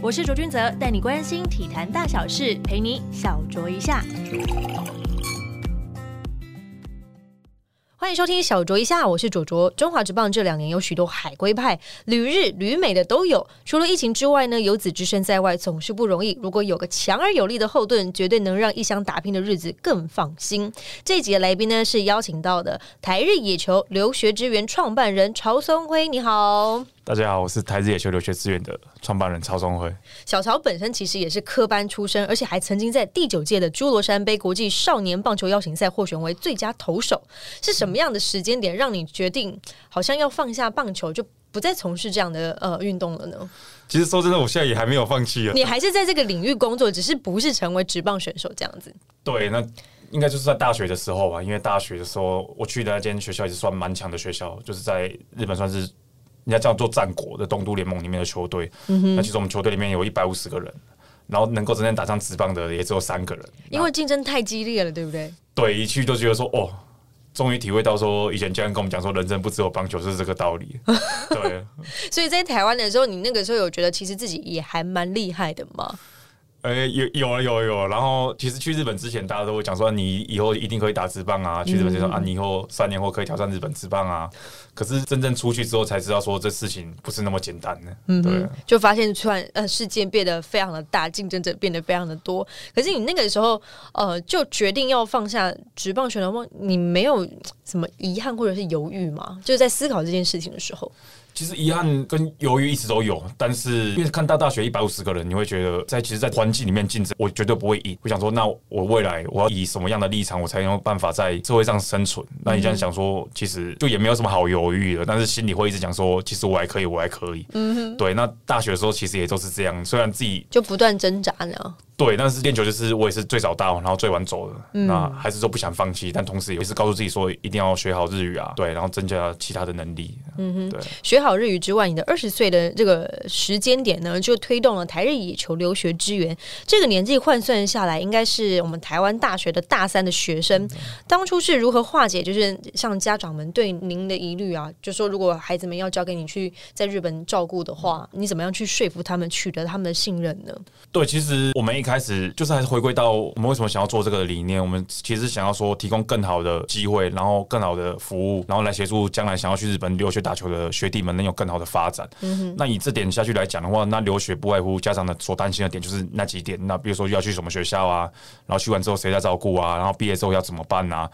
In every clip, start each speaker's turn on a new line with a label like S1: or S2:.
S1: 我是卓君泽，带你关心体坛大小事，陪你小酌一下。欢迎收听小酌一下，我是卓卓。中华职棒这两年有许多海归派，旅日旅美的都有。除了疫情之外呢，游子之身在外总是不容易。如果有个强而有力的后盾，绝对能让一乡打拼的日子更放心。这集的来宾呢是邀请到的台日野球留学支援创办人曹松辉，你好。
S2: 大家好，我是台日野球留学资源的创办人曹宗辉。
S1: 小曹本身其实也是科班出身，而且还曾经在第九届的侏罗山杯国际少年棒球邀请赛获选为最佳投手。是什么样的时间点让你决定好像要放下棒球，就不再从事这样的呃运动了呢？
S2: 其实说真的，我现在也还没有放弃啊。
S1: 你还是在这个领域工作，只是不是成为职棒选手这样子。
S2: 对，那应该就是在大学的时候吧。因为大学的时候我去的那间学校也是算蛮强的学校，就是在日本算是。人家叫做战国的东都联盟里面的球队，那其实我们球队里面有一百五十个人，然后能够真正打上职棒的也只有三个人，
S1: 因为竞争太激烈了，对不对？
S2: 对，一去就觉得说，哦，终于体会到说，以前教练跟我们讲说，人生不只有棒球，是这个道理。对，
S1: 所以在台湾的时候，你那个时候有觉得其实自己也还蛮厉害的吗？
S2: 呃，有有有有，然后其实去日本之前，大家都会讲说，你以后一定可以打直棒啊。去日本就说啊，你以后三年后可以挑战日本直棒啊。可是真正出去之后，才知道说这事情不是那么简单的。嗯，对，
S1: 就发现突然呃，世界变得非常的大，竞争者变得非常的多。可是你那个时候呃，就决定要放下直棒选的梦，你没有什么遗憾或者是犹豫吗？就是在思考这件事情的时候。
S2: 其实遗憾跟犹豫一直都有，但是因为看到大学一百五十个人，你会觉得在其实，在环境里面竞争，我绝对不会赢。我想说，那我未来我要以什么样的立场，我才有办法在社会上生存？那你这样想说，其实就也没有什么好犹豫的，但是心里会一直讲说，其实我还可以，我还可以。嗯哼，对。那大学的时候其实也都是这样，虽然自己
S1: 就不断挣扎呢。
S2: 对，但是练球就是我也是最早到，然后最晚走的，那还是说不想放弃，但同时也是告诉自己说一定要学好日语啊，对，然后增加其他的能力。嗯哼，对，
S1: 学好日语之外，你的二十岁的这个时间点呢，就推动了台日野球留学支援。这个年纪换算下来，应该是我们台湾大学的大三的学生。当初是如何化解，就是像家长们对您的疑虑啊，就说如果孩子们要交给你去在日本照顾的话，你怎么样去说服他们，取得他们的信任呢？
S2: 对，其实我们一开始就是还是回归到我们为什么想要做这个理念。我们其实想要说提供更好的机会，然后更好的服务，然后来协助将来想要去日本留学打球的学弟们能有更好的发展。嗯那以这点下去来讲的话，那留学不外乎家长的所担心的点就是那几点。那比如说要去什么学校啊，然后去完之后谁在照顾啊，然后毕业之后要怎么办啊？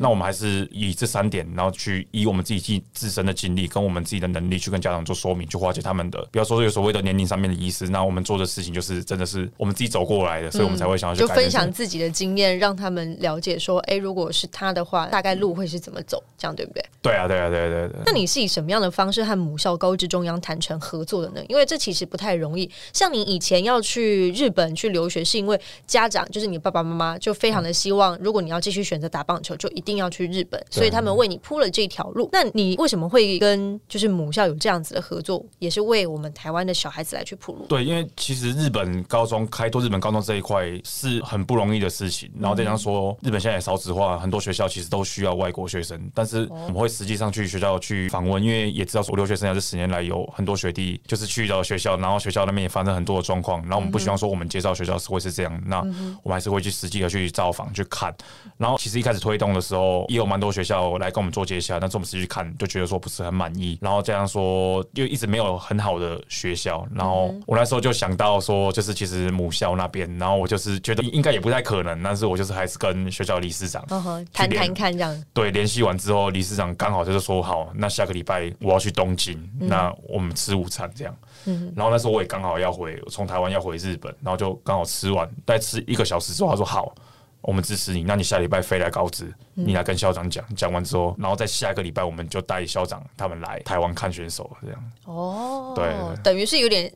S2: 那我们还是以这三点，然后去以我们自己自自身的经历跟我们自己的能力去跟家长做说明，去化解他们的，不要说有所谓的年龄上面的意思。那我们做的事情就是真的是我们自己走过来的，所以我们才会想要去
S1: 分享自己的经验，让他们了解说，哎，如果是他的话，大概路会是怎么走，这样对不对？
S2: 对啊，对啊，对对对。
S1: 那你是以什么样的方式和母校高职中央谈成合作的呢？因为这其实不太容易。像你以前要去日本去留学，是因为家长就是你爸爸妈妈就非常的希望，如果你要继续选择打棒球，就一定要去日本，所以他们为你铺了这条路。那你为什么会跟就是母校有这样子的合作，也是为我们台湾的小孩子来去铺路？
S2: 对，因为其实日本高中开拓日本高中这一块是很不容易的事情。然后再加上说，日本现在也少子化，很多学校其实都需要外国学生，但是我们会实际上去学校去访问，因为也知道说留学生涯这十年来有很多学弟就是去到学校，然后学校那边也发生很多的状况，然后我们不希望说我们介绍学校是会是这样，那我们还是会去实际的去造访去看。然后其实一开始推动的时候，也有蛮多学校来跟我们做接洽，但是我们实际去看就觉得说不是很满意。然后这样说，又一直没有很好的学校。然后我那时候就想到说，就是其实母校那边，然后我就是觉得应该也不太可能，但是我就是还是跟学校理事长
S1: 谈谈看这样。
S2: 对，联系完之后，理事长刚好就是说好，那下个礼拜我要去东京，那我们吃午餐这样。嗯，然后那时候我也刚好要回，从台湾要回日本，然后就刚好吃完，再吃一个小时之后，他说好。我们支持你，那你下礼拜飞来告知，你来跟校长讲，讲完之后，然后在下一个礼拜，我们就带校长他们来台湾看选手，这样。哦，对，
S1: 等于是有点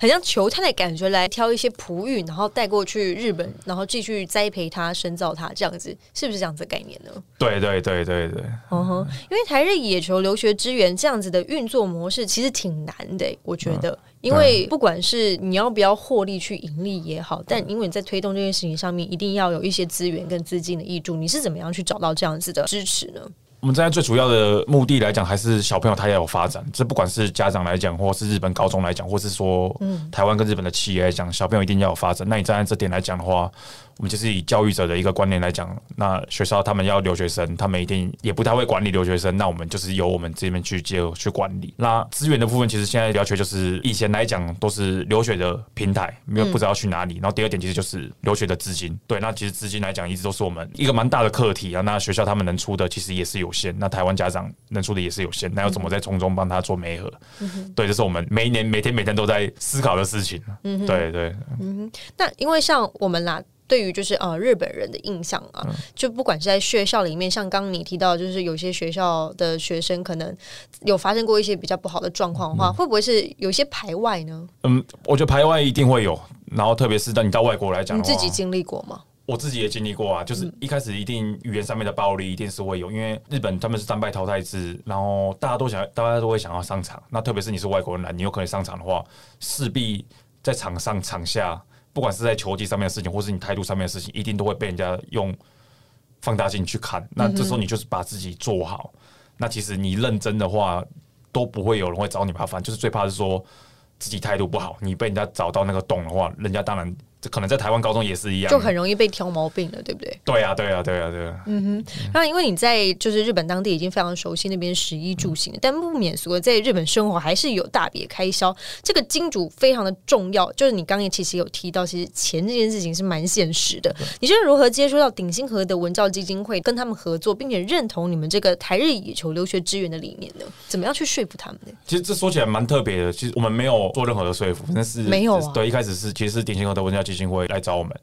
S1: 很像球探的感觉，来挑一些璞玉，然后带过去日本，然后继续栽培他、深造他，这样子是不是这样子概念呢？
S2: 对对对对对。嗯
S1: 哼，因为台日野球留学支援这样子的运作模式，其实挺难的，我觉得。因为不管是你要不要获利去盈利也好，但因为你在推动这件事情上面，一定要有一些资源跟资金的益助。你是怎么样去找到这样子的支持呢？
S2: 我们现在最主要的目的来讲，还是小朋友他要有发展。这不管是家长来讲，或是日本高中来讲，或是说台湾跟日本的企业来讲，小朋友一定要有发展。那你站在这点来讲的话，我们就是以教育者的一个观念来讲，那学校他们要留学生，他们一定也不太会管理留学生，那我们就是由我们这边去接去管理。那资源的部分，其实现在要求就是以前来讲都是留学的平台，没有不知道去哪里。然后第二点其实就是留学的资金，对，那其实资金来讲一直都是我们一个蛮大的课题啊。那学校他们能出的其实也是有限，那台湾家长能出的也是有限，那要怎么在从中帮他做媒合？对，这是我们每一年每天每天都在思考的事情。嗯，对对。
S1: 嗯，那因为像我们啦。对于就是呃日本人的印象啊，就不管是在学校里面，像刚刚你提到，就是有些学校的学生可能有发生过一些比较不好的状况的话，会不会是有些排外呢？
S2: 嗯，我觉得排外一定会有，然后特别是当你到外国来讲，
S1: 你自己经历过吗？
S2: 我自己也经历过啊，就是一开始一定语言上面的暴力一定是会有，因为日本他们是战败淘汰制，然后大家都想，大家都会想要上场，那特别是你是外国人来，你有可能上场的话，势必在场上场下。不管是在球技上面的事情，或是你态度上面的事情，一定都会被人家用放大镜去看。那这时候你就是把自己做好。那其实你认真的话，都不会有人会找你麻烦。就是最怕是说自己态度不好，你被人家找到那个洞的话，人家当然。这可能在台湾高中也是一样，
S1: 就很容易被挑毛病了，对不对？
S2: 对呀，对呀，对呀，对呀。
S1: 嗯哼，那因为你在就是日本当地已经非常熟悉那边食衣住行，但不免俗的在日本生活还是有大笔开销。这个金主非常的重要，就是你刚刚其实有提到，其实钱这件事情是蛮现实的。你是如何接触到鼎新和的文教基金会，跟他们合作，并且认同你们这个台日野球留学支援的理念呢？怎么样去说服他们呢？
S2: 其实这说起来蛮特别的，其实我们没有做任何的说服，但是
S1: 没有
S2: 对，一开始是其实是鼎新和的文教基金会来找我们。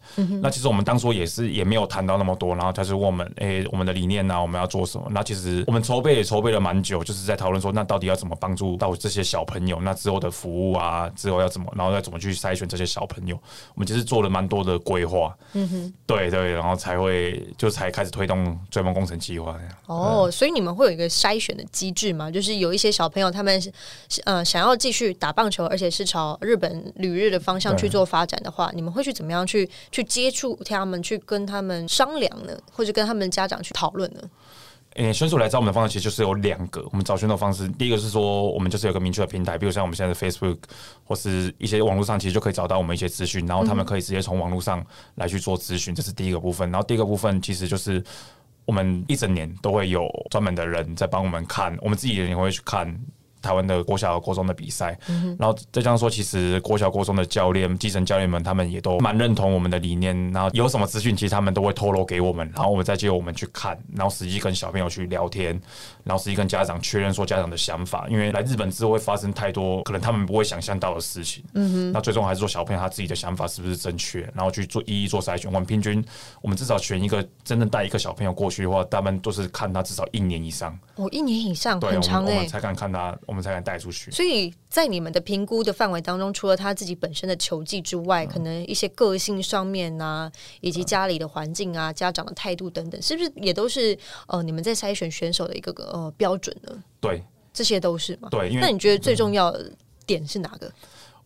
S2: 那其实我们当初也是也没有谈到那么多，然后他是问我们，哎，我们的理念呢，我们要做什么？那其实我们筹备也筹备了蛮久，就是在讨论说，那到底要怎么帮助到这些小朋友？那之后的服务啊，之后要怎么，然后要怎么去筛选这些小朋友？我们其实做了蛮多的规划，嗯哼，对对，然后才会就才开始推动追梦工程计划。
S1: 哦，所以你们会有一个筛选的机制吗？就是有一些小朋友他们呃想要继续打棒球，而且是朝日本旅日的方向去做发展的话，你们会去怎么样去？去接触他们，去跟他们商量呢，或者跟他们家长去讨论呢？
S2: 诶，选手来找我们的方式其实就是有两个。我们找选手方式，第一个是说，我们就是有个明确的平台，比如像我们现在的 Facebook 或是一些网络上，其实就可以找到我们一些资讯，然后他们可以直接从网络上来去做咨询，这是第一个部分。然后第二个部分，其实就是我们一整年都会有专门的人在帮我们看，我们自己人也会去看。台湾的国小、国中的比赛，然后再加上说，其实国小、国中的教练、基层教练们，他们也都蛮认同我们的理念。然后有什么资讯，其实他们都会透露给我们，然后我们再接我们去看，然后实际跟小朋友去聊天，然后实际跟家长确认说家长的想法。因为来日本之后会发生太多可能他们不会想象到的事情。嗯哼。那最终还是说小朋友他自己的想法是不是正确，然后去做一一做筛选。我们平均，我们至少选一个真正带一个小朋友过去的话，他们都是看他至少一年以上。
S1: 哦，一年以上，很长
S2: 哎，才敢看他。我们才敢带出去。
S1: 所以在你们的评估的范围当中，除了他自己本身的球技之外，可能一些个性上面啊，以及家里的环境啊、家长的态度等等，是不是也都是呃你们在筛选选手的一个个呃标准呢？
S2: 对，
S1: 这些都是嘛？
S2: 对，
S1: 那你觉得最重要的点是哪个？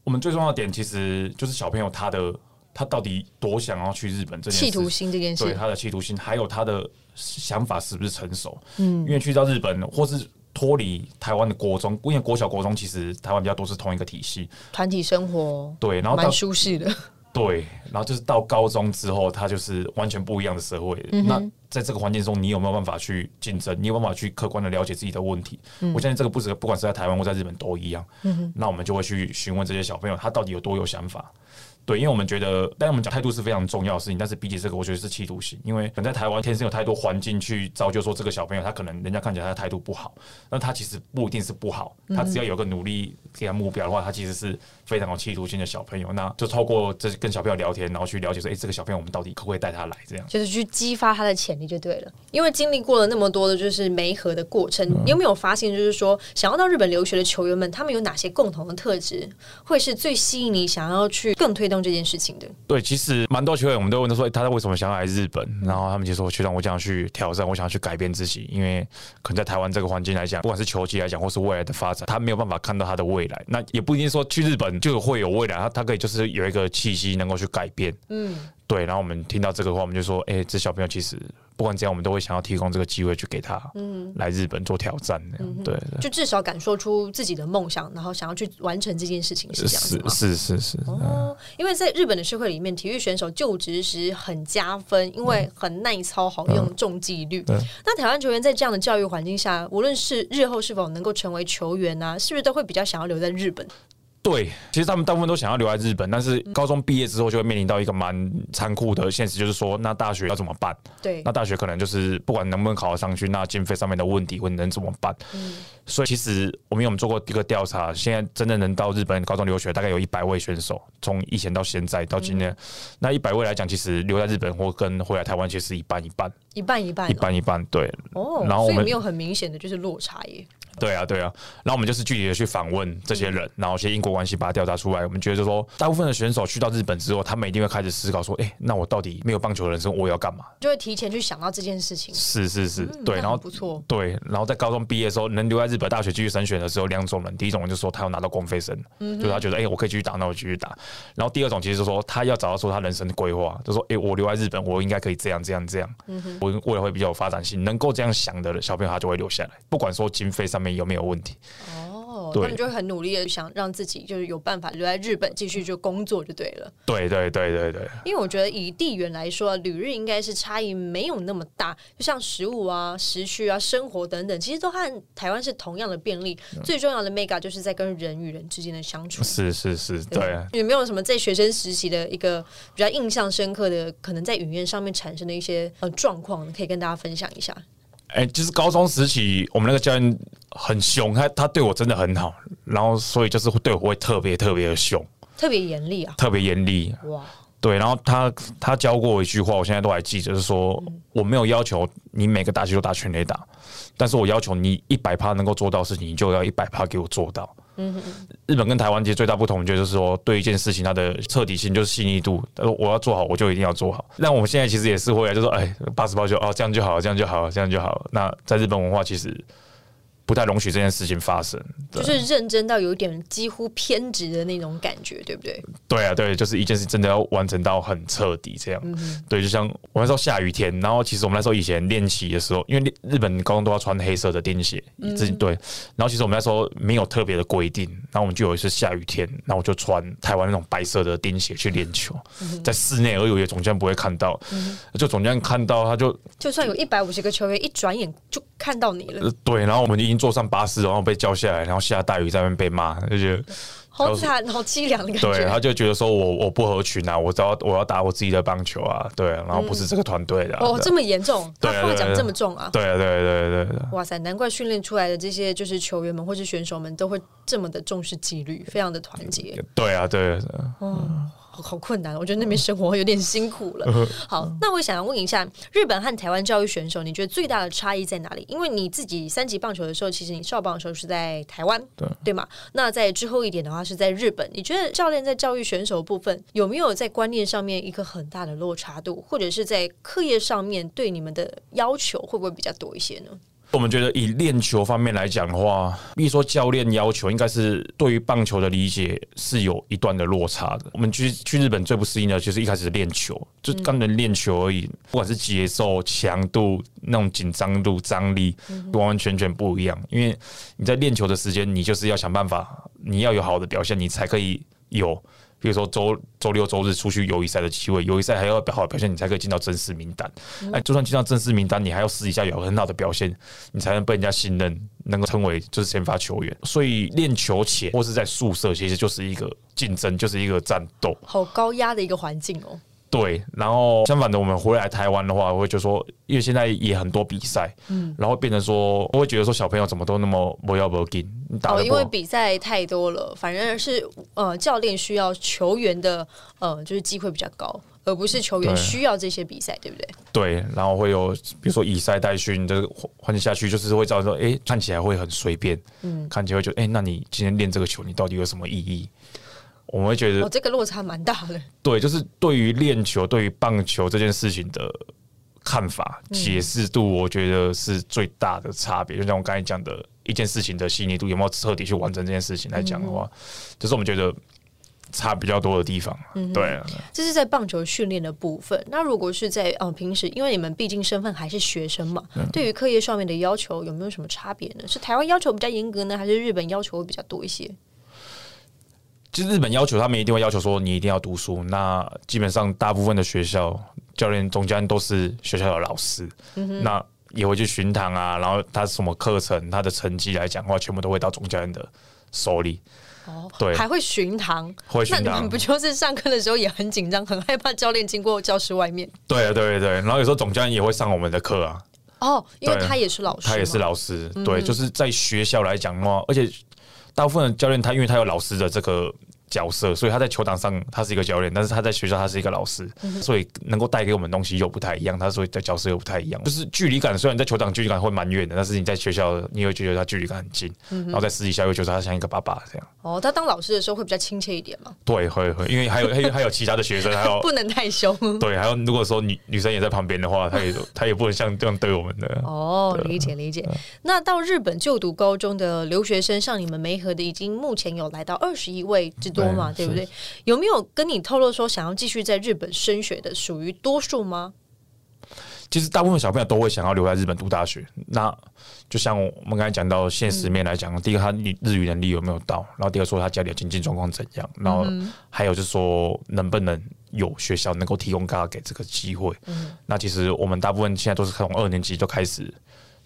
S2: 我们最重要的点其实就是小朋友他的他到底多想要去日本这件
S1: 企图心这件事，
S2: 对他的企图心，还有他的想法是不是成熟？嗯，因为去到日本或是。脱离台湾的国中，因为国小、国中其实台湾比较多是同一个体系，
S1: 团体生活
S2: 对，然后
S1: 蛮舒适的。
S2: 对，然后就是到高中之后，它就是完全不一样的社会。那在这个环境中，你有没有办法去竞争？你有办法去客观的了解自己的问题？我相信这个不止不管是在台湾或在日本都一样。那我们就会去询问这些小朋友，他到底有多有想法。对，因为我们觉得，但我们讲态度是非常重要的事情。但是比起这个，我觉得是企图心，因为可能在台湾天生有太多环境去造就说这个小朋友，他可能人家看起来他态度不好，那他其实不一定是不好，他只要有个努力给他目标的话，他其实是非常有企图心的小朋友。那就透过这跟小朋友聊天，然后去了解说，哎，这个小朋友我们到底可不可以带他来？这样
S1: 就是去激发他的潜力就对了。因为经历过了那么多的就是媒合的过程，你有没有发现，就是说想要到日本留学的球员们，他们有哪些共同的特质，会是最吸引你想要去更推动这件事情的？
S2: 对，其实蛮多球员，我们都问他说，他为什么想要来日本？然后他们就说，球长，我想要去挑战，我想要去改变自己，因为可能在台湾这个环境来讲，不管是球技来讲，或是未来的发展，他没有办法看到他的未来。那也不一定说去日本就会有未来，他他可以就是有一个契机能够去改变。嗯，对，然后我们听到这个话，我们就说，哎、这小朋友其实不管怎样，我们都会想要提供这个机会去给他，嗯，来日本做挑战，那样，对对。
S1: 就至少敢说出自己的梦想，然后想要去完成这件事情，是这样子吗？
S2: 是是是是，
S1: 哦，因为在日本的社会里面，体育选手就职时很加分，因为很耐操、好用、重纪律。
S2: 对
S1: 那台湾球员在这样的教育环境下，无论是日后是否能够成为球员啊，是不是都会比较想要留在日本？
S2: 对，其实他们大部分都想要留在日本，但是高中毕业之后就会面临到一个蛮残酷的现实，就是说，那大学要怎么办？
S1: 对
S2: 那，大学可能就是不管能不能考得上去，那经费上面的问题，会能怎么办？嗯所以其实我们有做过一个调查，现在真正能到日本高中留学，大概有一百位选手，从以前到现在到今天，那一百位来讲，其实留在日本或跟回来台湾，其实一半一半，
S1: 一半一半、
S2: 一半一半。对，
S1: 哦，
S2: 然后我们
S1: 所以没有很明显的就是落差耶。
S2: 对啊，对啊。然后我们就是具体的去访问这些人，然后一些因果关系把它调查出来。我们觉得就说，大部分的选手去到日本之后，他们一定会开始思考说，哎、那我到底没有棒球的人生，我要干嘛？
S1: 就会提前去想到这件事情。
S2: 是是是，
S1: 嗯
S2: 对。然后
S1: 不错，
S2: 对，然后在高中毕业的时候，能留在日本大学继续升学的时候，两种人，第一种人就说他要拿到公费生，
S1: 嗯
S2: 就是他觉得哎、诶我可以继续打，那我继续打。然后第二种其实就是说他要找到说他人生的规划，就说哎、诶我留在日本，我应该可以这样这样这样，
S1: 嗯
S2: 我未来会比较有发展性，能够这样想的小朋友他就会留下来，不管说经费上面有没有问题。
S1: 哦，
S2: 对
S1: 他们就会很努力的想让自己就是有办法留在日本继续就工作就对了。
S2: 对对对对对。
S1: 因为我觉得以地缘来说，旅日应该是差异没有那么大，就像食物啊、时区啊、生活等等，其实都和台湾是同样的便利。最重要的 mega 就是在跟人与人之间的相处。
S2: 是是是，对啊，
S1: 有没有什么在学生时期的一个比较印象深刻的，可能在语言上面产生的一些呃状况，可以跟大家分享一下？
S2: 哎、就是高中时期，我们那个教练很凶，他他对我真的很好，然后所以就是会对我会特别特别的凶，
S1: 特别严厉啊！
S2: 特别严厉。
S1: 哇，
S2: 对，然后他他教过我一句话，我现在都还记得，就是说我没有要求你每个打击都打全垒打，但是我要求你一百趴能够做到的事情，你就要一百趴给我做到。日本跟台湾其实最大不同，就是说对一件事情它的彻底性就是细腻度，呃我要做好我就一定要做好。那我们现在其实也是会啊，就说哎八十八就哦这样就好，这样就好，这样就好。那在日本文化其实不太容许这件事情发生。
S1: 就是认真到有一点几乎偏执的那种感觉，对不对？
S2: 对啊，对，就是一件事真的要完成到很彻底这样。对，就像我那时候下雨天，然后其实我们那时候以前练习的时候，因为日本高中都要穿黑色的钉鞋，自己对。然后其实我们那时候没有特别的规定，然后我们就有一次下雨天，然后我就穿台湾那种白色的钉鞋去练球，在室内而有也，总监不会看到，就总监看到他就
S1: 就算有一百五十个球员，一转眼就看到你了，
S2: 呃对，然后我们已经坐上巴士，然后被叫下来，然后下大雨在那边被骂，就觉得。
S1: 好惨、好凄凉的感觉对，
S2: 他就觉得说我我不合群啊，我只要我要打我自己的棒球啊，对啊，然后不是这个团队的、啊，
S1: 哦，
S2: 对
S1: 这么严重，他话讲这么重啊！
S2: 对啊，对啊对啊对啊对啊
S1: 哇塞，难怪训练出来的这些就是球员们或是选手们都会这么的重视纪律，非常的团结。
S2: 对啊，对啊，对啊
S1: 好好困难，我觉得那边生活有点辛苦了。好，那我想要问一下，日本和台湾教育选手，你觉得最大的差异在哪里？因为你自己三级棒球的时候，其实你少棒的时候是在台湾，
S2: 对
S1: 对吗？那在之后一点的话是在日本。你觉得教练在教育选手部分有没有在观念上面一个很大的落差度，或者是在课业上面对你们的要求会不会比较多一些呢？
S2: 我们觉得以练球方面来讲的话，比如说教练要求，应该是对于棒球的理解是有一段的落差的。我们去去日本最不适应的就是一开始练球，就刚能练球而已，不管是节奏、强度、那种紧张度、张力，完完全全不一样。因为你在练球的时间，你就是要想办法，你要有好的表现，你才可以有。比如说周周六周日出去友谊赛的机会，友谊赛还要好的表现，你才可以进到正式名单。哎，就算进到正式名单，你还要私底下有很好的表现，你才能被人家信任，能够称为就是先发球员。所以练球前或是在宿舍，其实就是一个竞争，就是一个战斗。
S1: 好高压的一个环境哦。
S2: 对，然后相反的，我们回来台湾的话，我会就说，因为现在也很多比赛，嗯，然后变成说，我会觉得说小朋友怎么都那么不要不紧，你打
S1: 哦，因为。比赛太多了，反而是呃教练需要球员的呃就是机会比较高，而不是球员需要这些比赛，对不对？
S2: 对，然后会有比如说以赛代训的环境下去，就是会造成说，哎、看起来会很随便，嗯，看起来会觉得，哎、那你今天练这个球，你到底有什么意义？我们会觉得
S1: 哦，这个落差蛮大的。
S2: 对，就是对于练球、对于棒球这件事情的看法、解释度，我觉得是最大的差别。就像我刚才讲的，一件事情的细腻度有没有彻底去完成这件事情来讲的话，就是我们觉得差比较多的地方。对啊，
S1: 这是在棒球训练的部分。那如果是在呃平时，因为你们毕竟身份还是学生嘛，对于课业上面的要求有没有什么差别呢？是台湾要求比较严格呢，还是日本要求会比较多一些？
S2: 其实日本要求他们一定会要求说你一定要读书。那基本上大部分的学校教练总教练都是学校的老师，那也会去巡堂啊。然后他什么课程，他的成绩来讲的话，全部都会到总教练的手里。
S1: 哦，
S2: 对
S1: 还会巡堂，
S2: 会巡堂
S1: 那你们不就是上课的时候也很紧张，很害怕教练经过教室外面？
S2: 对啊，对对。然后有时候总教练也会上我们的课啊，
S1: 哦，因为他也是老师，
S2: 他也是老师。对，就是在学校来讲的话，而且大部分的教练他因为他有老师的这个。角色，所以他在球场上他是一个教练，但是他在学校他是一个老师，所以能够带给我们东西又不太一样。他所以在角色又不太一样，就是距离感。虽然在球场距离感会蛮远的，但是你在学校你会觉得他距离感很近，然后在私底下又觉得他像一个爸爸这样。
S1: 哦，他当老师的时候会比较亲切一点嘛？
S2: 对，会会，因为还有还有还有其他的学生，还有
S1: 不能太凶。
S2: 对，还有如果说女女生也在旁边的话，他也他也不能像这样对我们的。
S1: 哦，理解理解。那到日本就读高中的留学生，像你们梅河的，已经目前有来到二十一位之多嘛，对不对？有没有跟你透露说想要继续在日本升学的，属于多数吗？
S2: 其实大部分小朋友都会想要留在日本读大学。那就像我们刚才讲到现实面来讲，第一个他日语能力有没有到，然后第二说他家里的经济状况怎样，然后还有就是说能不能有学校能够提供他给这个机会。那其实我们大部分现在都是从二年级就开始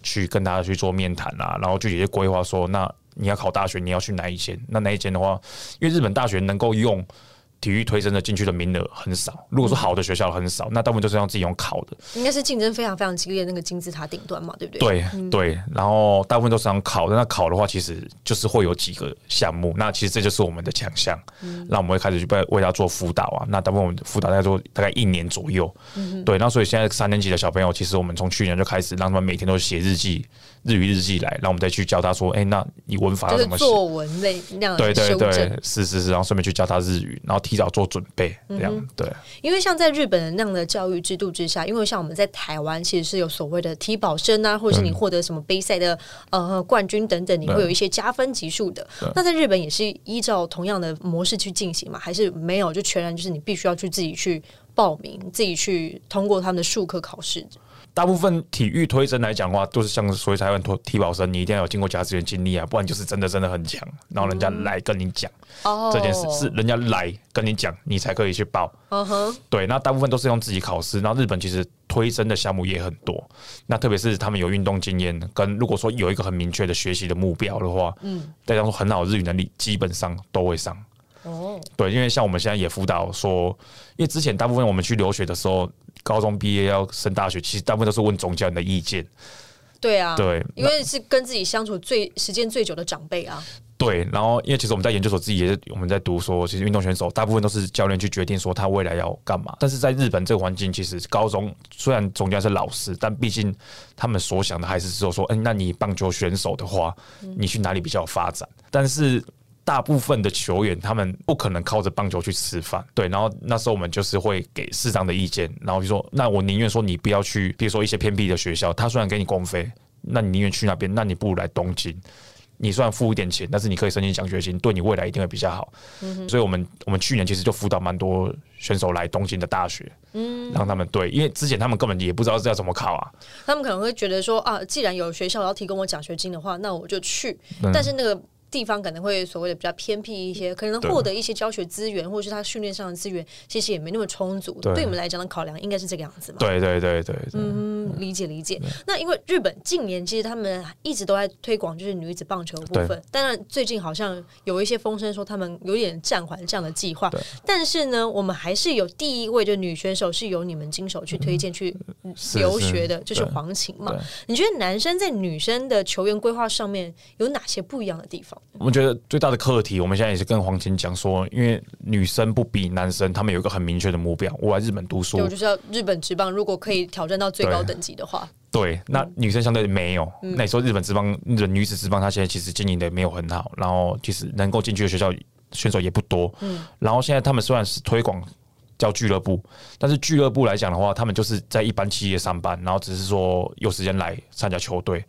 S2: 去跟大家去做面谈啊，然后具体的规划说，那你要考大学，你要去哪一间？那哪一间的话，因为日本大学能够用。体育推升的进去的名额很少，如果说好的学校很少，那大部分都是让自己用考的。
S1: 应该是竞争非常非常激烈，那个金字塔顶端嘛，对不对？
S2: 对对，然后大部分都是用考的。那考的话，其实就是会有几个项目。那其实这就是我们的强项。那我们会开始去为为他做辅导啊。那大部分我们辅导在做大概一年左右。对，那所以现在三年级的小朋友，其实我们从去年就开始让他们每天都写日记。日语日记来，然后我们再去教他说：“哎，那你文法要怎么写？
S1: 作文类那样
S2: 对对对，是是是，然后顺便去教他日语，然后提早做准备，这样对。
S1: 因为像在日本的那样的教育制度之下，因为像我们在台湾其实是有所谓的体保生啊，或者是你获得什么杯赛的呃冠军等等，你会有一些加分级数的。那在日本也是依照同样的模式去进行嘛？还是没有？就全然就是你必须要去自己去报名，自己去通过他们的术科考试。
S2: 大部分体育推升来讲的话，都是像所以台湾体体保生，你一定要有经过甲子园经历啊，不然就是真的真的很强。然后人家来跟你讲这件事，是人家来跟你讲，你才可以去报。嗯哼，对。那大部分都是用自己考试。然后日本其实推升的项目也很多。那特别是他们有运动经验，跟如果说有一个很明确的学习的目标的话，嗯，再加上很好的日语能力，基本上都会上。哦，对，因为像我们现在也辅导说，因为之前大部分我们去留学的时候。高中毕业要升大学，其实大部分都是问总教练的意见。
S1: 对啊，
S2: 对，
S1: 因为是跟自己相处最时间最久的长辈啊。
S2: 对，然后因为其实我们在研究所自己也是我们在读说，其实运动选手大部分都是教练去决定说他未来要干嘛。但是在日本这个环境，其实高中虽然总教练是老师，但毕竟他们所想的还是只有说，嗯，那你棒球选手的话，你去哪里比较有发展？但是。大部分的球员，他们不可能靠着棒球去吃饭，对。然后那时候我们就是会给适当的意见，然后就说，那我宁愿说你不要去，比如说一些偏僻的学校，他虽然给你公费，那你宁愿去那边，那你不如来东京，你虽然付一点钱，但是你可以申请奖学金，对你未来一定会比较好。所以，我们我们去年其实就辅导蛮多选手来东京的大学，嗯，让他们对，因为之前他们根本也不知道要怎么考啊，
S1: 他们可能会觉得说啊，既然有学校要提供我奖学金的话，那我就去，但是那个。地方可能会所谓的比较偏僻一些，可能获得一些教学资源，或者是他训练上的资源，其实也没那么充足。对你们来讲的考量应该是这个样子嘛？
S2: 对对对对，
S1: 嗯，理解理解。那因为日本近年其实他们一直都在推广就是女子棒球部分，当然最近好像有一些风声说他们有点暂缓这样的计划。但是呢，我们还是有第一位就女选手是由你们经手去推荐去留学的，就是黄琴嘛。你觉得男生在女生的球员规划上面有哪些不一样的地方？
S2: 我们觉得最大的课题，我们现在也是跟黄琴讲说，因为女生不比男生，他们有一个很明确的目标。我来日本读书，
S1: 我就是要日本职棒。如果可以挑战到最高等级的话，
S2: 对，那女生相对没有。那你说日本职棒日本女子职棒，她现在其实经营的没有很好，然后其实能够进去的学校选手也不多。嗯，然后现在他们虽然是推广叫俱乐部，但是俱乐部来讲的话，他们就是在一般企业上班，然后只是说有时间来参加球队。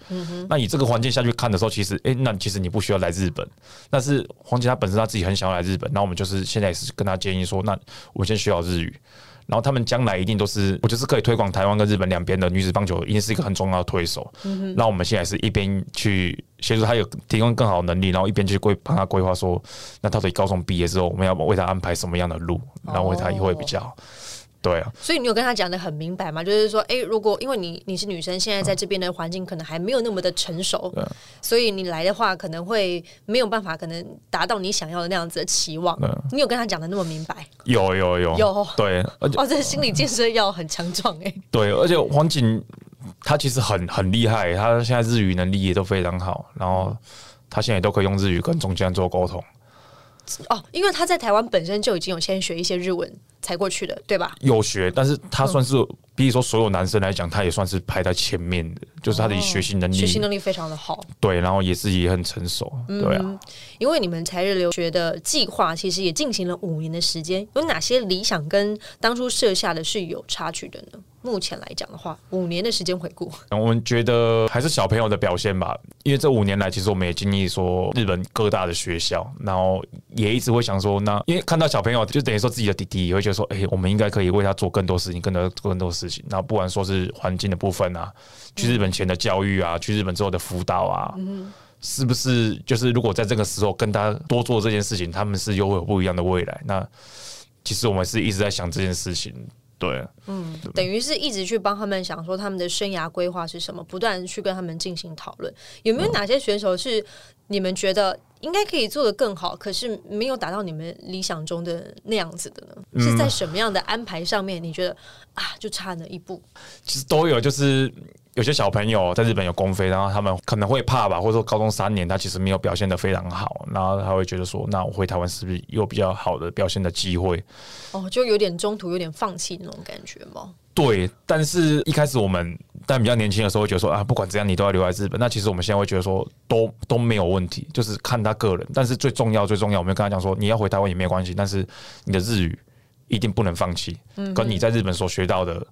S2: 那以这个环境下去看的时候，其实，诶，那其实你不需要来日本。但是黄杰他本身他自己很想要来日本，那我们就是现在也是跟他建议说，那我先学好日语。然后他们将来一定都是，我就是可以推广台湾跟日本两边的女子棒球，一定是一个很重要的推手。那我们现在是一边去协助他有提供更好的能力，然后一边去规帮他规划说，那到底高中毕业之后我们要为他安排什么样的路，然后为他以后会比较好。对啊，
S1: 所以你有跟他讲的很明白吗？就是说，哎，如果因为你你是女生，现在在这边的环境可能还没有那么的成熟，所以你来的话可能会没有办法，可能达到你想要的那样子的期望。你有跟他讲的那么明白？
S2: 有有有
S1: 有，
S2: 对，而且
S1: 哦，这心理建设要很强壮哎。
S2: 对，而且黄景他其实很很厉害，他现在日语能力也都非常好，然后他现在都可以用日语跟中间做沟通。
S1: 哦，因为他在台湾本身就已经有先学一些日文才过去的，对吧？
S2: 有学，但是他算是，比如说所有男生来讲，他也算是排在前面的，就是他的学习能力，
S1: 学习能力非常的好。
S2: 对，然后也是也很成熟，对啊。
S1: 因为你们才日留学的计划其实也进行了五年的时间，有哪些理想跟当初设下的是有差距的呢？目前来讲的话，五年的时间回顾，
S2: 我们觉得还是小朋友的表现吧。因为这五年来，其实我们也经历说日本各大的学校，然后也一直会想说，那因为看到小朋友，就等于说自己的弟弟也会觉得说，哎，我们应该可以为他做更多事情，更多更多事情。然后不管说是环境的部分啊，去日本前的教育啊，去日本之后的辅导啊，是不是就是如果在这个时候跟他多做这件事情，他们是又会有不一样的未来？那其实我们是一直在想这件事情。对，
S1: 嗯，等于是一直去帮他们想说他们的生涯规划是什么，不断去跟他们进行讨论。有没有哪些选手是你们觉得应该可以做得更好，可是没有达到你们理想中的那样子的呢？是在什么样的安排上面？你觉得啊，就差那一步？
S2: 其实都有，就是。有些小朋友在日本有公费，然后他们可能会怕吧，或者说高中三年他其实没有表现的非常好，然后他会觉得说，那我回台湾是不是有比较好的表现的机会？
S1: 哦，就有点中途有点放弃那种感觉吗？
S2: 对，但是一开始我们但比较年轻的时候会觉得说啊，不管怎样你都要留在日本。那其实我们现在会觉得说，都都没有问题，就是看他个人。但是最重要最重要，我们跟他讲说，你要回台湾也没有关系，但是你的日语一定不能放弃，跟你在日本所学到的。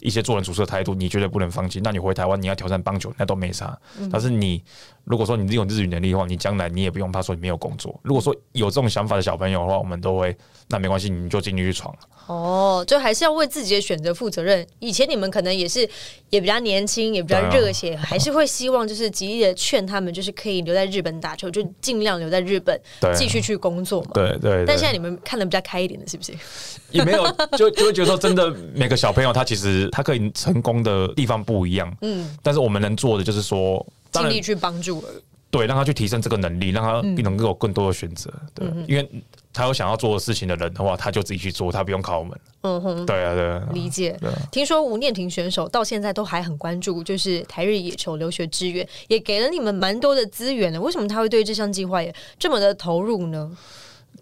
S2: 一些做人处事的态度，你绝对不能放弃。那你回台湾，你要挑战棒球，那都没啥。但是你如果说你有日语能力的话，你将来你也不用怕说你没有工作。如果说有这种想法的小朋友的话，我们都会，那没关系，你就尽力去闯。
S1: 哦，就还是要为自己的选择负责任。以前你们可能也是也比较年轻，也比较热血，还是会希望就是极力的劝他们，就是可以留在日本打球，就尽量留在日本继续去工作嘛。
S2: 对对。
S1: 但现在你们看的比较开一点的，是不是？
S2: 也没有，就就会觉得说，真的每个小朋友他其实他可以成功的地方不一样。嗯。但是我们能做的就是说，
S1: 尽力去帮助。
S2: 对，让他去提升这个能力，让他能够有更多的选择。对，因为。他有想要做的事情的人的话，他就自己去做，他不用靠我们。嗯哼，对啊，对啊，
S1: 理解。听说吴念婷选手到现在都还很关注，就是台日野球留学支援，也给了你们蛮多的资源的。为什么他会对这项计划也这么的投入呢？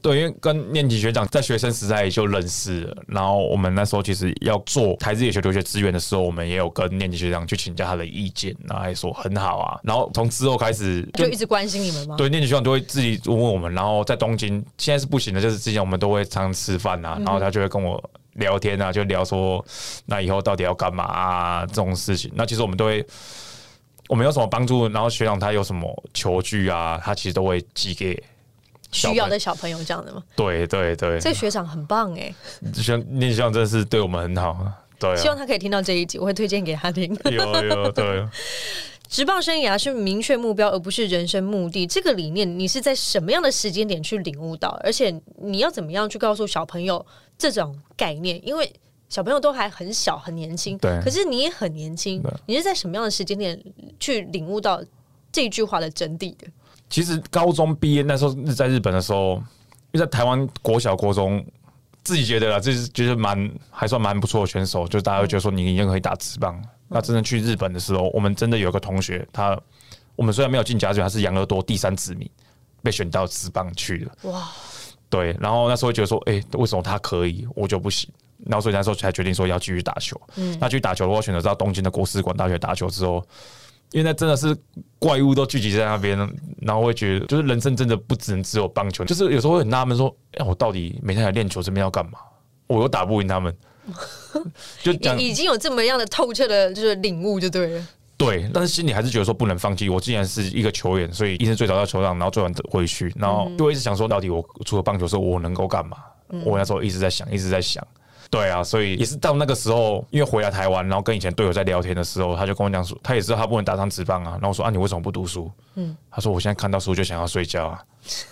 S2: 对，因为跟念吉学长在学生时代就认识了，然后我们那时候其实要做台资野球留学资源的时候，我们也有跟念吉学长去请教他的意见，然后还说很好啊。然后从之后开始
S1: 就一直关心你们吗？
S2: 对，念吉学长都会自己问问我们。然后在东京现在是不行的，就是之前我们都会常常吃饭啊，然后他就会跟我聊天啊，就聊说那以后到底要干嘛啊这种事情。那其实我们都会，我们有什么帮助，然后学长他有什么求具啊，他其实都会寄给。
S1: 需要的小朋友这样的吗？
S2: 对对对，
S1: 这学长很棒哎，
S2: 像念希望真的是对我们很好啊，对，
S1: 希望他可以听到这一集，我会推荐给他听。
S2: 有有对，
S1: 职棒生涯是明确目标，而不是人生目的。这个理念你是在什么样的时间点去领悟到？而且你要怎么样去告诉小朋友这种概念？因为小朋友都还很小，很年轻，
S2: 对，
S1: 可是你也很年轻，你是在什么样的时间点去领悟到这句话的真谛的？
S2: 其实高中毕业那时候在日本的时候，因为在台湾国小国中，自己觉得啦，这是觉得蛮还算蛮不错的选手，就大家会觉得说你一定可以打直棒。那真的去日本的时候，我们真的有一个同学，他我们虽然没有进甲组，他是养乐多第三子民被选到直棒去了。哇！对，然后那时候觉得说，哎，为什么他可以，我就不行？然后所以那时候才决定说要继续打球。嗯，那继续打球的话，选择到东京的国士馆大学打球之后。因为那真的是怪物都聚集在那边，然后会觉得，就是人生真的不只能只有棒球，就是有时候会很纳闷说，哎，我到底每天来练球这边要干嘛？我又打不赢他们，就
S1: 已已经有这么样的透彻的，就是领悟就对了。
S2: 对，但是心里还是觉得说不能放弃。我既然是一个球员，所以一直最早到球场，然后最晚回去，然后就一直想说，到底我除了棒球，说我能够干嘛？我那时候一直在想，一直在想。对啊，所以也是到那个时候，因为回来台湾，然后跟以前队友在聊天的时候，他就跟我讲说，他也知道他不能打上职棒啊。然后我说啊，你为什么不读书？嗯，他说我现在看到书就想要睡觉啊。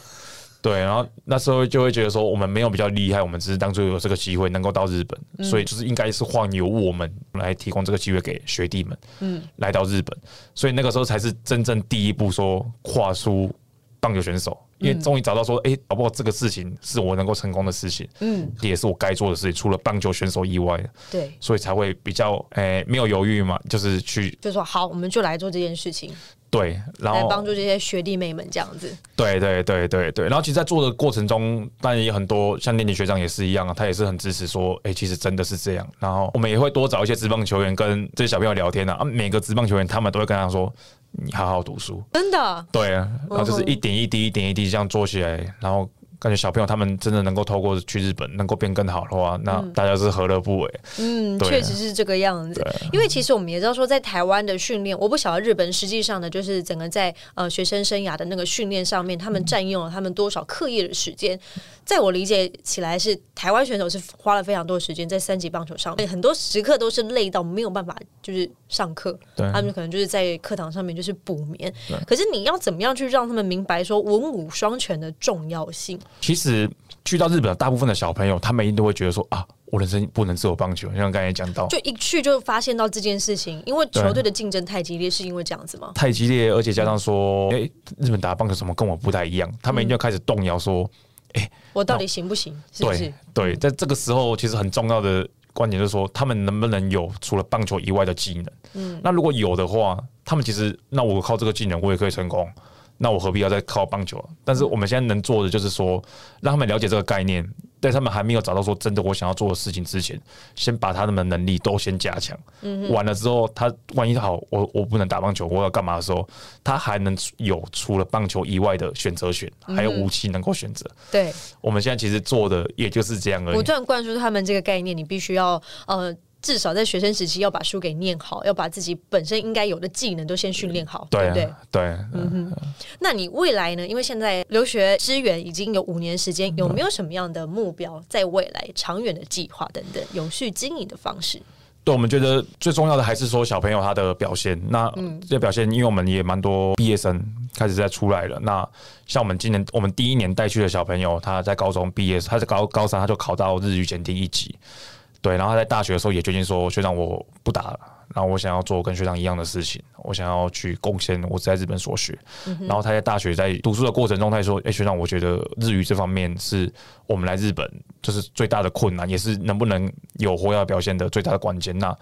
S2: 对，然后那时候就会觉得说，我们没有比较厉害，我们只是当初有这个机会能够到日本，所以就是应该是换由我们来提供这个机会给学弟们，嗯，来到日本，所以那个时候才是真正第一步说跨出棒球选手，因为终于找到说，哎，搞不好这个事情是我能够成功的事情，嗯，也是我该做的事情，除了棒球选手以外，
S1: 对，
S2: 所以才会比较，哎，没有犹豫嘛，就是去，
S1: 就说好，我们就来做这件事情。
S2: 对，然后
S1: 来帮助这些学弟妹们这样子。
S2: 对对对对对，然后其实，在做的过程中，当然也很多，像念念学长也是一样啊，他也是很支持说，哎，其实真的是这样。然后我们也会多找一些职棒球员跟这些小朋友聊天啊，啊，每个职棒球员他们都会跟他说，你好好读书，
S1: 真的。
S2: 对啊，然后就是一点一滴，一点一滴这样做起来，然后。感觉小朋友他们真的能够透过去日本能够变更好的话，那大家是何乐不为？
S1: 嗯，确实是这个样子。因为其实我们也知道说，在台湾的训练，我不晓得日本实际上呢，就是整个在呃学生生涯的那个训练上面，他们占用了他们多少课业的时间。在我理解起来，是台湾选手是花了非常多时间在三级棒球上面，很多时刻都是累到没有办法就是上课，他们可能就是在课堂上面就是补眠。可是你要怎么样去让他们明白说文武双全的重要性？
S2: 其实去到日本，大部分的小朋友，他们一定都会觉得说啊，我人生不能只有棒球。像刚才讲到，
S1: 就一去就发现到这件事情，因为球队的竞争太激烈，是因为这样子吗？
S2: 太激烈，而且加上说，哎，日本打棒球什么跟我不太一样，他们一定要开始动摇说。哎，
S1: 我到底行不行？
S2: 对对，在这个时候，其实很重要的观点就是说，他们能不能有除了棒球以外的技能？嗯，那如果有的话，他们其实，那我靠这个技能，我也可以成功。那我何必要再靠棒球？但是我们现在能做的就是说，让他们了解这个概念。在他们还没有找到说真的我想要做的事情之前，先把他们的能力都先加强。嗯，完了之后，他万一好，我我不能打棒球，我要干嘛的时候，他还能有除了棒球以外的选择权，还有武器能够选择。
S1: 对，
S2: 我们现在其实做的也就是这样而已。
S1: 不断灌输他们这个概念，你必须要呃。至少在学生时期要把书给念好，要把自己本身应该有的技能都先训练好，对不对？
S2: 对，
S1: 嗯哼。那你未来呢？因为现在留学支援已经有五年时间，有没有什么样的目标，在未来长远的计划等等，永续经营的方式？
S2: 对，我们觉得最重要的还是说小朋友他的表现。那这表现，因为我们也蛮多毕业生开始在出来了。那像我们今年我们第一年带去的小朋友，他在高中毕业，他在高高三他就考到日语检定一级。对，然后他在大学的时候也决定说，学长我不打了，然后我想要做跟学长一样的事情，我想要去贡献我在日本所学。然后他在大学在读书的过程中，他说：“哎，学长，我觉得日语这方面是我们来日本就是最大的困难，也是能不能有活跃表现的最大的关键。那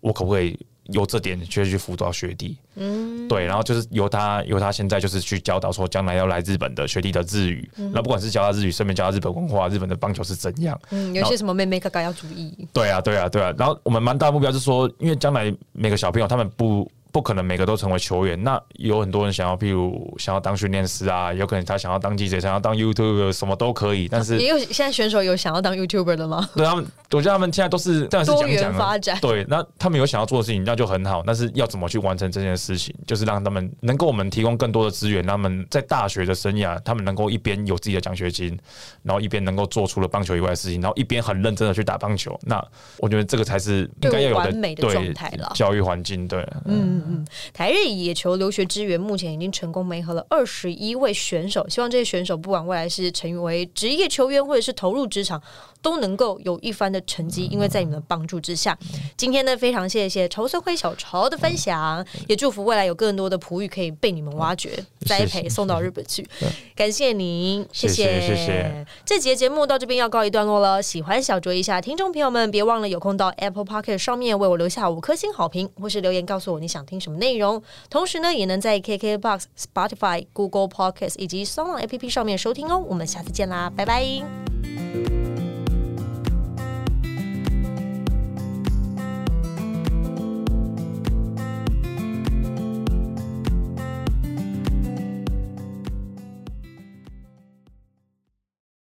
S2: 我可不可以？”由这点去去辅导学弟，嗯，对，然后就是由他由他现在就是去教导说将来要来日本的学弟的日语，那不管是教他日语，顺便教他日本文化，日本的棒球是怎样，
S1: 嗯，有些什么妹妹哥哥要注意，
S2: 对啊，对啊，对啊，然后我们蛮大目标是说，因为将来每个小朋友他们不。不可能每个都成为球员，那有很多人想要，譬如想要当训练师啊，有可能他想要当记者，想要当 YouTuber，什么都可以。但是
S1: 也有现在选手有想要当 YouTuber 的吗？
S2: 对他们，我觉得他们现在都是这样
S1: 多元发展。
S2: 对，那他们有想要做的事情，那就很好。但是要怎么去完成这件事情，就是让他们能给我们提供更多的资源，让他们在大学的生涯，他们能够一边有自己的奖学金，然后一边能够做出了棒球以外的事情，然后一边很认真的去打棒球。那我觉得这个才是应该要有的
S1: 状态了。
S2: 教育环境，对，
S1: 嗯嗯嗯，台日。野球留学支援目前已经成功媒合了二十一位选手，希望这些选手不管未来是成为职业球员或者是投入职场，都能够有一番的成绩。因为在你们的帮助之下，今天呢非常谢谢筹社会小潮的分享，也祝福未来有更多的璞玉可以被你们挖掘、栽培，送到日本去。感谢您，谢
S2: 谢谢谢。
S1: 这节节目到这边要告一段落了，喜欢小卓一下，听众朋友们别忘了有空到 Apple Pocket 上面为我留下五颗星好评，或是留言告诉我你想听什么内容。同时呢，也能在 KKBox、Spotify、Google Podcast 以及 s o n g App 上面收听哦。我们下次见啦，拜拜。